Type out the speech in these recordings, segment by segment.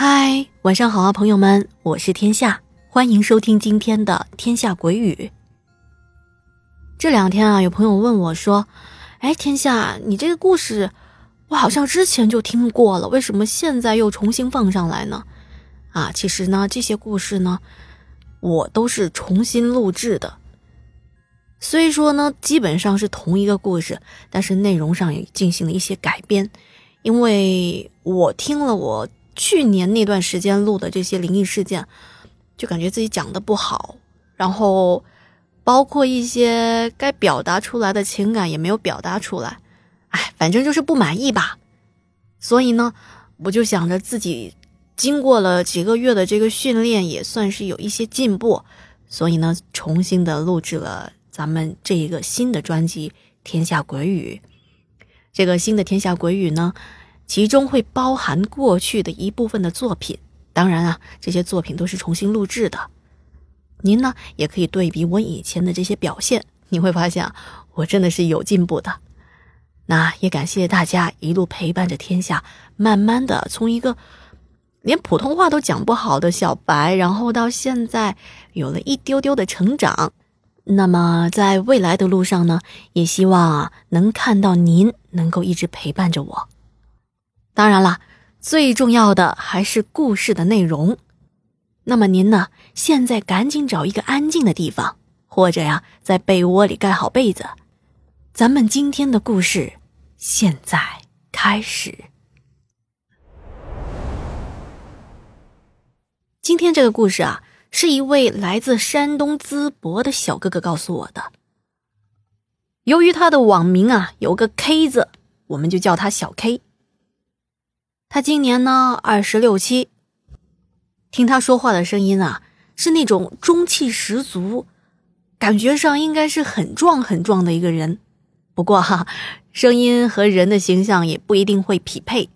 嗨，晚上好啊，朋友们，我是天下，欢迎收听今天的《天下鬼语》。这两天啊，有朋友问我说：“哎，天下，你这个故事，我好像之前就听过了，为什么现在又重新放上来呢？”啊，其实呢，这些故事呢，我都是重新录制的。虽说呢，基本上是同一个故事，但是内容上也进行了一些改编，因为我听了我去年那段时间录的这些灵异事件，就感觉自己讲的不好，然后包括一些该表达出来的情感也没有表达出来，哎，反正就是不满意吧。所以呢，我就想着自己经过了几个月的这个训练，也算是有一些进步，所以呢，重新的录制了。咱们这一个新的专辑《天下鬼语》，这个新的《天下鬼语》呢，其中会包含过去的一部分的作品。当然啊，这些作品都是重新录制的。您呢，也可以对比我以前的这些表现，你会发现，我真的是有进步的。那也感谢大家一路陪伴着天下，慢慢的从一个连普通话都讲不好的小白，然后到现在有了一丢丢的成长。那么，在未来的路上呢，也希望啊能看到您能够一直陪伴着我。当然了，最重要的还是故事的内容。那么您呢，现在赶紧找一个安静的地方，或者呀，在被窝里盖好被子。咱们今天的故事现在开始。今天这个故事啊。是一位来自山东淄博的小哥哥告诉我的。由于他的网名啊有个 K 字，我们就叫他小 K。他今年呢二十六七，听他说话的声音啊，是那种中气十足，感觉上应该是很壮很壮的一个人。不过哈，声音和人的形象也不一定会匹配，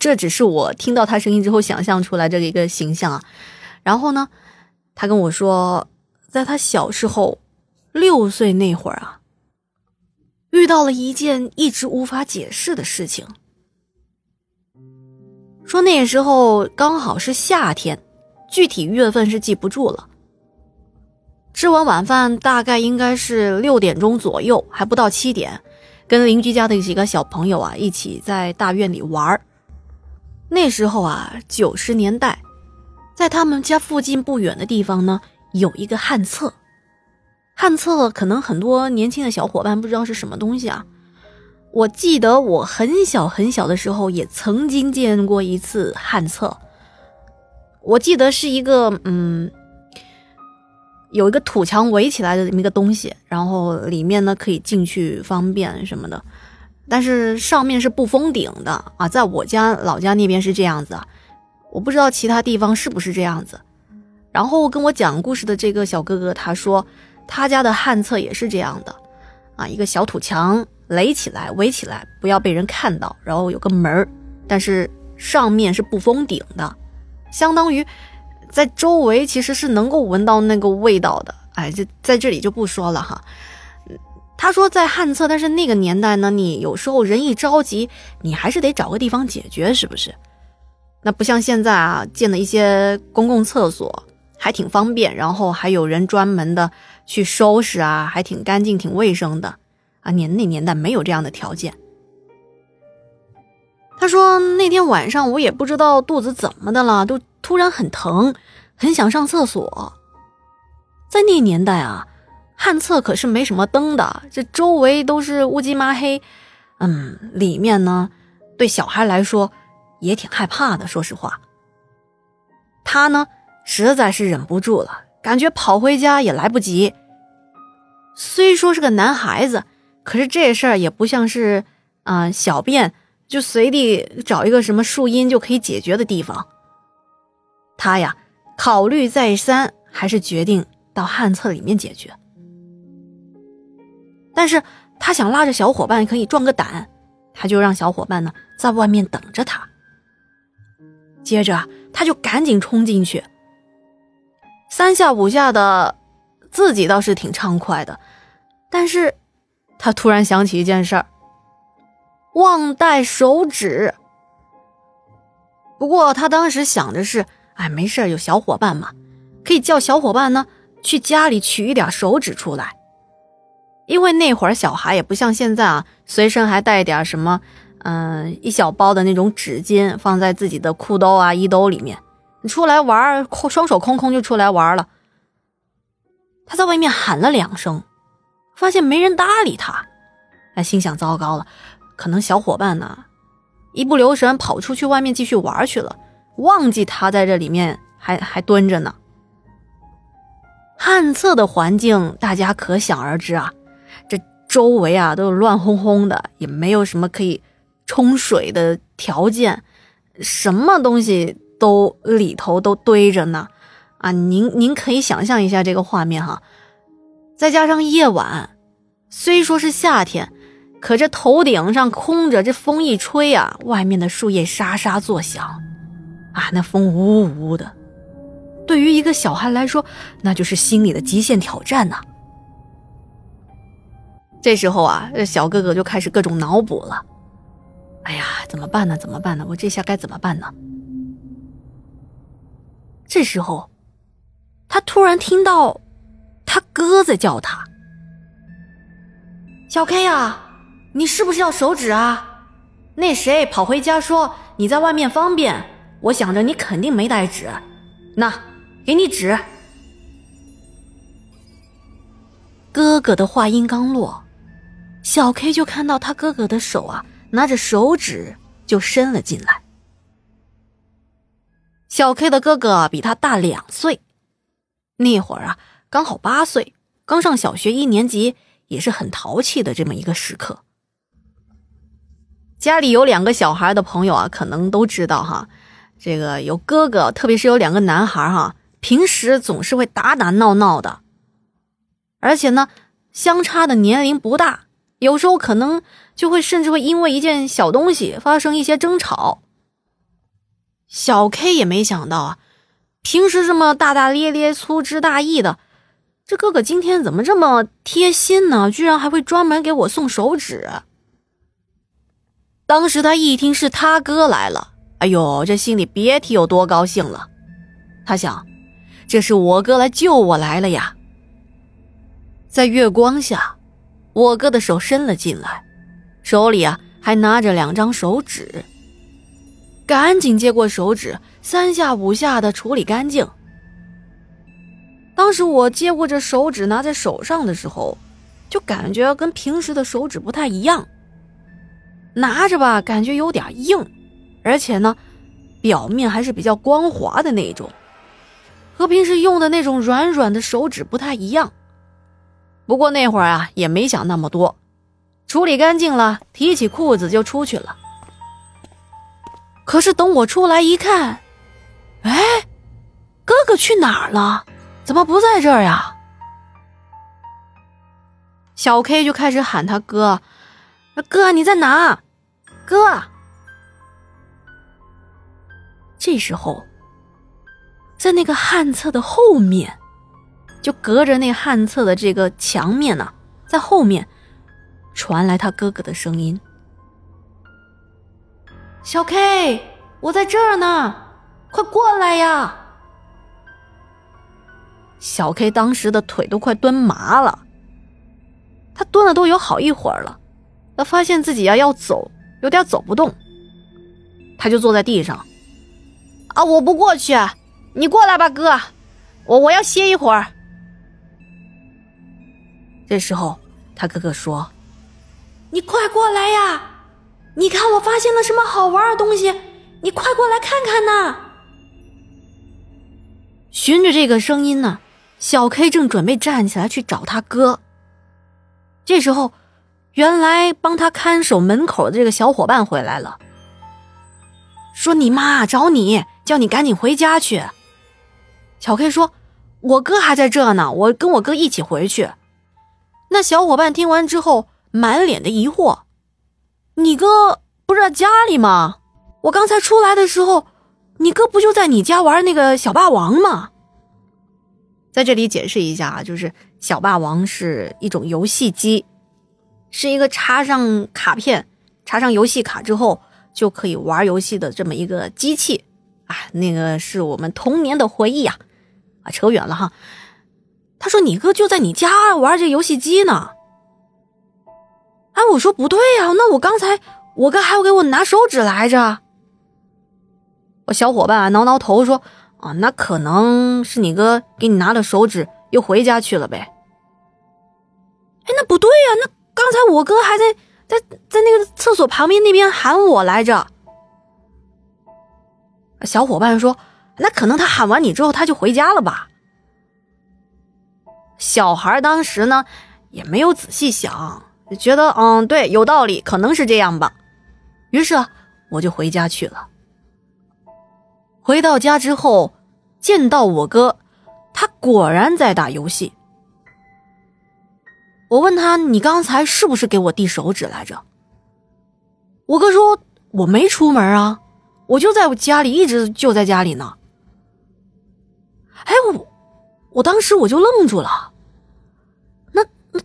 这只是我听到他声音之后想象出来这个一个形象啊。然后呢，他跟我说，在他小时候六岁那会儿啊，遇到了一件一直无法解释的事情。说那时候刚好是夏天，具体月份是记不住了。吃完晚饭，大概应该是六点钟左右，还不到七点，跟邻居家的几个小朋友啊一起在大院里玩那时候啊，九十年代。在他们家附近不远的地方呢，有一个旱厕。旱厕可能很多年轻的小伙伴不知道是什么东西啊。我记得我很小很小的时候也曾经见过一次旱厕。我记得是一个嗯，有一个土墙围起来的这么一个东西，然后里面呢可以进去方便什么的，但是上面是不封顶的啊。在我家老家那边是这样子啊。我不知道其他地方是不是这样子，然后跟我讲故事的这个小哥哥他说，他家的旱厕也是这样的，啊，一个小土墙垒起来围起来，不要被人看到，然后有个门儿，但是上面是不封顶的，相当于在周围其实是能够闻到那个味道的。哎，这在这里就不说了哈。他说在旱厕，但是那个年代呢，你有时候人一着急，你还是得找个地方解决，是不是？那不像现在啊，建的一些公共厕所还挺方便，然后还有人专门的去收拾啊，还挺干净、挺卫生的啊。年那年代没有这样的条件。他说那天晚上我也不知道肚子怎么的了，都突然很疼，很想上厕所。在那年代啊，旱厕可是没什么灯的，这周围都是乌漆麻黑，嗯，里面呢，对小孩来说。也挺害怕的，说实话。他呢，实在是忍不住了，感觉跑回家也来不及。虽说是个男孩子，可是这事儿也不像是啊小便就随地找一个什么树荫就可以解决的地方。他呀，考虑再三，还是决定到旱厕里面解决。但是他想拉着小伙伴可以壮个胆，他就让小伙伴呢在外面等着他。接着，他就赶紧冲进去，三下五下的，自己倒是挺畅快的，但是，他突然想起一件事儿，忘带手纸。不过他当时想的是，哎，没事有小伙伴嘛，可以叫小伙伴呢去家里取一点手纸出来。因为那会儿小孩也不像现在啊，随身还带点什么，嗯，一小包的那种纸巾放在自己的裤兜啊、衣兜里面。出来玩，空双手空空就出来玩了。他在外面喊了两声，发现没人搭理他，他心想：糟糕了，可能小伙伴呢一不留神跑出去外面继续玩去了，忘记他在这里面还还蹲着呢。旱厕的环境大家可想而知啊。这周围啊都乱哄哄的，也没有什么可以冲水的条件，什么东西都里头都堆着呢，啊，您您可以想象一下这个画面哈。再加上夜晚，虽说是夏天，可这头顶上空着，这风一吹啊，外面的树叶沙沙作响，啊，那风呜呜的，对于一个小孩来说，那就是心理的极限挑战呐。这时候啊，这小哥哥就开始各种脑补了。哎呀，怎么办呢？怎么办呢？我这下该怎么办呢？这时候，他突然听到他哥在叫他：“小 K 啊，你是不是要手纸啊？那谁跑回家说你在外面方便，我想着你肯定没带纸，那给你纸。”哥哥的话音刚落。小 K 就看到他哥哥的手啊，拿着手指就伸了进来。小 K 的哥哥比他大两岁，那会儿啊刚好八岁，刚上小学一年级，也是很淘气的这么一个时刻。家里有两个小孩的朋友啊，可能都知道哈，这个有哥哥，特别是有两个男孩哈，平时总是会打打闹闹的，而且呢，相差的年龄不大。有时候可能就会甚至会因为一件小东西发生一些争吵。小 K 也没想到啊，平时这么大大咧咧、粗枝大叶的，这哥哥今天怎么这么贴心呢？居然还会专门给我送手纸。当时他一听是他哥来了，哎呦，这心里别提有多高兴了。他想，这是我哥来救我来了呀。在月光下。我哥的手伸了进来，手里啊还拿着两张手纸，赶紧接过手指，三下五下的处理干净。当时我接过这手指拿在手上的时候，就感觉跟平时的手指不太一样，拿着吧感觉有点硬，而且呢，表面还是比较光滑的那种，和平时用的那种软软的手指不太一样。不过那会儿啊，也没想那么多，处理干净了，提起裤子就出去了。可是等我出来一看，哎，哥哥去哪儿了？怎么不在这儿呀？小 K 就开始喊他哥：“哥，你在哪？哥！”这时候，在那个旱厕的后面。就隔着那旱厕的这个墙面呢，在后面传来他哥哥的声音：“小 K，我在这儿呢，快过来呀！”小 K 当时的腿都快蹲麻了，他蹲了都有好一会儿了，他发现自己呀要走，有点走不动，他就坐在地上。啊，我不过去，你过来吧，哥，我我要歇一会儿。这时候，他哥哥说：“你快过来呀！你看我发现了什么好玩的东西，你快过来看看呐！”循着这个声音呢，小 K 正准备站起来去找他哥。这时候，原来帮他看守门口的这个小伙伴回来了，说：“你妈找你，叫你赶紧回家去。”小 K 说：“我哥还在这呢，我跟我哥一起回去。”那小伙伴听完之后，满脸的疑惑：“你哥不是在家里吗？我刚才出来的时候，你哥不就在你家玩那个小霸王吗？”在这里解释一下啊，就是小霸王是一种游戏机，是一个插上卡片、插上游戏卡之后，就可以玩游戏的这么一个机器啊，那个是我们童年的回忆呀！啊，扯远了哈。他说你哥就在你家玩这游戏机呢。哎，我说不对呀，那我刚才我哥还要给我拿手指来着。我小伙伴挠挠头说：“啊，那可能是你哥给你拿了手指，又回家去了呗。”哎，那不对呀，那刚才我哥还在在在那个厕所旁边那边喊我来着。小伙伴说：“那可能他喊完你之后他就回家了吧。”小孩当时呢也没有仔细想。觉得嗯对有道理，可能是这样吧。于是我就回家去了。回到家之后，见到我哥，他果然在打游戏。我问他：“你刚才是不是给我递手指来着？”我哥说：“我没出门啊，我就在我家里，一直就在家里呢。”哎，我我当时我就愣住了。那那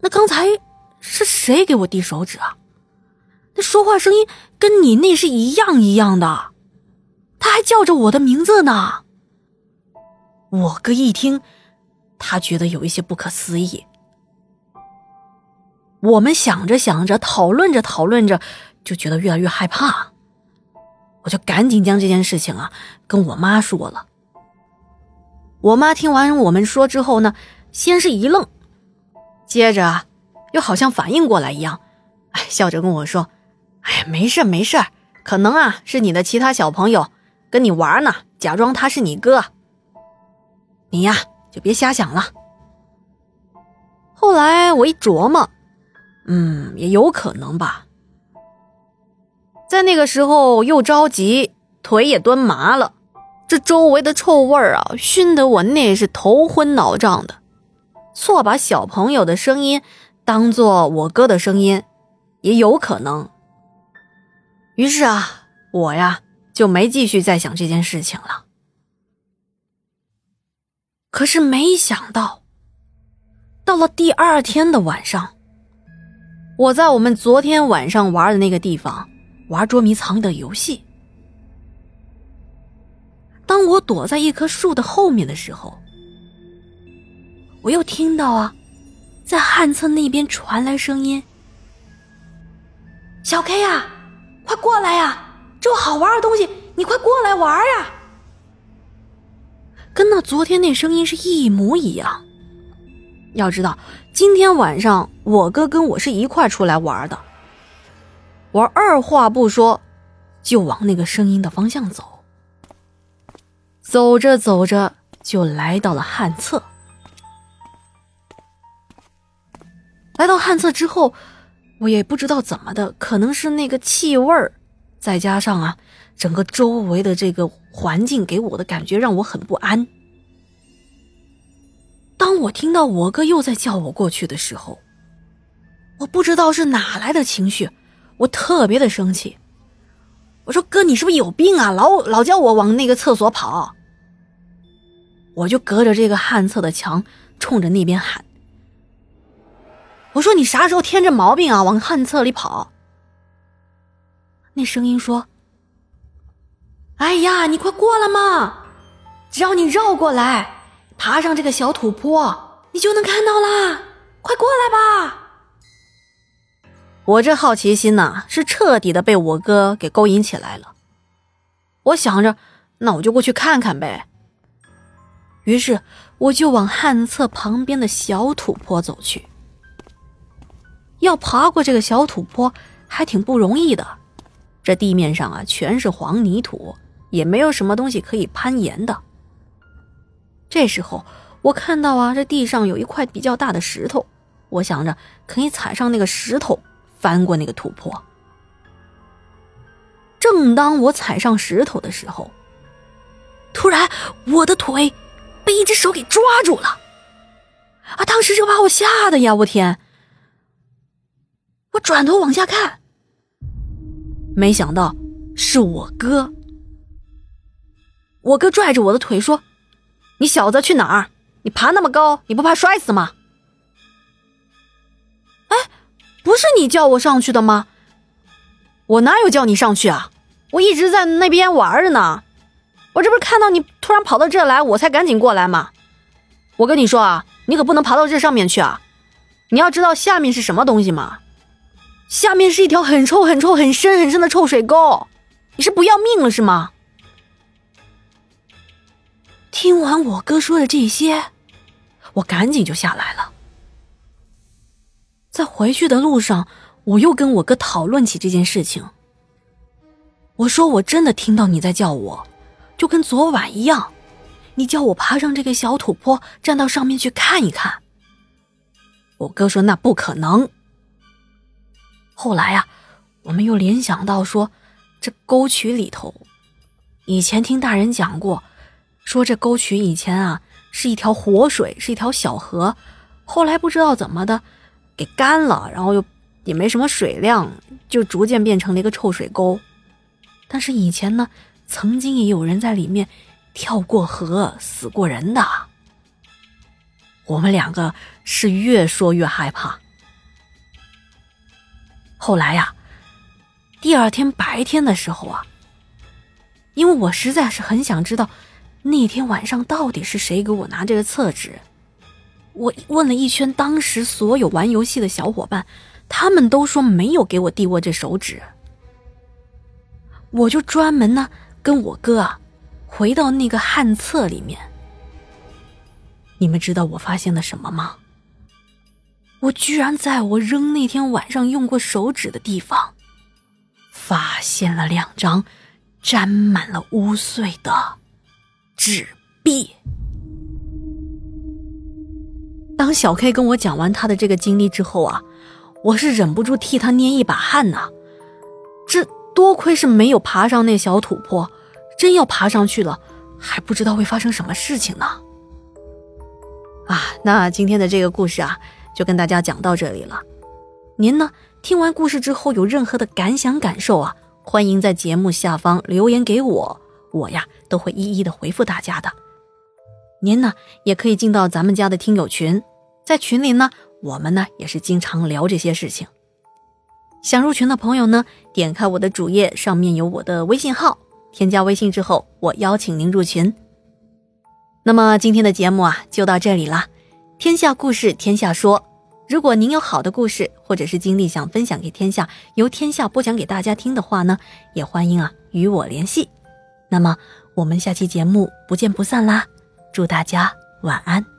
那刚才。是谁给我递手指啊？那说话声音跟你那是一样一样的，他还叫着我的名字呢。我哥一听，他觉得有一些不可思议。我们想着想着，讨论着讨论着，就觉得越来越害怕。我就赶紧将这件事情啊跟我妈说了。我妈听完我们说之后呢，先是一愣，接着。又好像反应过来一样，哎，笑着跟我说：“哎呀，没事没事，可能啊是你的其他小朋友跟你玩呢，假装他是你哥。你呀就别瞎想了。”后来我一琢磨，嗯，也有可能吧。在那个时候又着急，腿也蹲麻了，这周围的臭味啊，熏得我那是头昏脑胀的，错把小朋友的声音。当做我哥的声音，也有可能。于是啊，我呀就没继续再想这件事情了。可是没想到，到了第二天的晚上，我在我们昨天晚上玩的那个地方玩捉迷藏的游戏。当我躲在一棵树的后面的时候，我又听到啊。在旱厕那边传来声音：“小 K 呀，快过来呀！这有好玩的东西，你快过来玩呀！”跟那昨天那声音是一模一样。要知道，今天晚上我哥跟我是一块出来玩的。我二话不说，就往那个声音的方向走。走着走着，就来到了旱厕。来到旱厕之后，我也不知道怎么的，可能是那个气味儿，再加上啊，整个周围的这个环境给我的感觉让我很不安。当我听到我哥又在叫我过去的时候，我不知道是哪来的情绪，我特别的生气。我说：“哥，你是不是有病啊？老老叫我往那个厕所跑。”我就隔着这个旱厕的墙，冲着那边喊。我说你啥时候添这毛病啊？往旱厕里跑。那声音说：“哎呀，你快过来嘛！只要你绕过来，爬上这个小土坡，你就能看到啦！快过来吧！”我这好奇心呐，是彻底的被我哥给勾引起来了。我想着，那我就过去看看呗。于是我就往旱厕旁边的小土坡走去。要爬过这个小土坡还挺不容易的，这地面上啊全是黄泥土，也没有什么东西可以攀岩的。这时候我看到啊，这地上有一块比较大的石头，我想着可以踩上那个石头翻过那个土坡。正当我踩上石头的时候，突然我的腿被一只手给抓住了，啊！当时就把我吓得呀，我天！我转头往下看，没想到是我哥。我哥拽着我的腿说：“你小子去哪儿？你爬那么高，你不怕摔死吗？”哎，不是你叫我上去的吗？我哪有叫你上去啊？我一直在那边玩着呢。我这不是看到你突然跑到这来，我才赶紧过来嘛。我跟你说啊，你可不能爬到这上面去啊！你要知道下面是什么东西吗？下面是一条很臭、很臭、很深、很深的臭水沟。你是不要命了是吗？听完我哥说的这些，我赶紧就下来了。在回去的路上，我又跟我哥讨论起这件事情。我说：“我真的听到你在叫我，就跟昨晚一样，你叫我爬上这个小土坡，站到上面去看一看。”我哥说：“那不可能。”后来呀，我们又联想到说，这沟渠里头，以前听大人讲过，说这沟渠以前啊是一条活水，是一条小河，后来不知道怎么的。给干了，然后又也没什么水量，就逐渐变成了一个臭水沟。但是以前呢，曾经也有人在里面跳过河死过人的。我们两个是越说越害怕。后来呀，第二天白天的时候啊，因为我实在是很想知道那天晚上到底是谁给我拿这个厕纸。我问了一圈，当时所有玩游戏的小伙伴，他们都说没有给我递过这手纸。我就专门呢跟我哥啊，回到那个旱厕里面。你们知道我发现了什么吗？我居然在我扔那天晚上用过手指的地方，发现了两张沾满了污秽的纸币。当小 K 跟我讲完他的这个经历之后啊，我是忍不住替他捏一把汗呐。这多亏是没有爬上那小土坡，真要爬上去了，还不知道会发生什么事情呢。啊，那今天的这个故事啊，就跟大家讲到这里了。您呢，听完故事之后有任何的感想感受啊，欢迎在节目下方留言给我，我呀都会一一的回复大家的。您呢也可以进到咱们家的听友群，在群里呢，我们呢也是经常聊这些事情。想入群的朋友呢，点开我的主页，上面有我的微信号，添加微信之后，我邀请您入群。那么今天的节目啊，就到这里了。天下故事，天下说。如果您有好的故事或者是经历想分享给天下，由天下播讲给大家听的话呢，也欢迎啊与我联系。那么我们下期节目不见不散啦。祝大家晚安。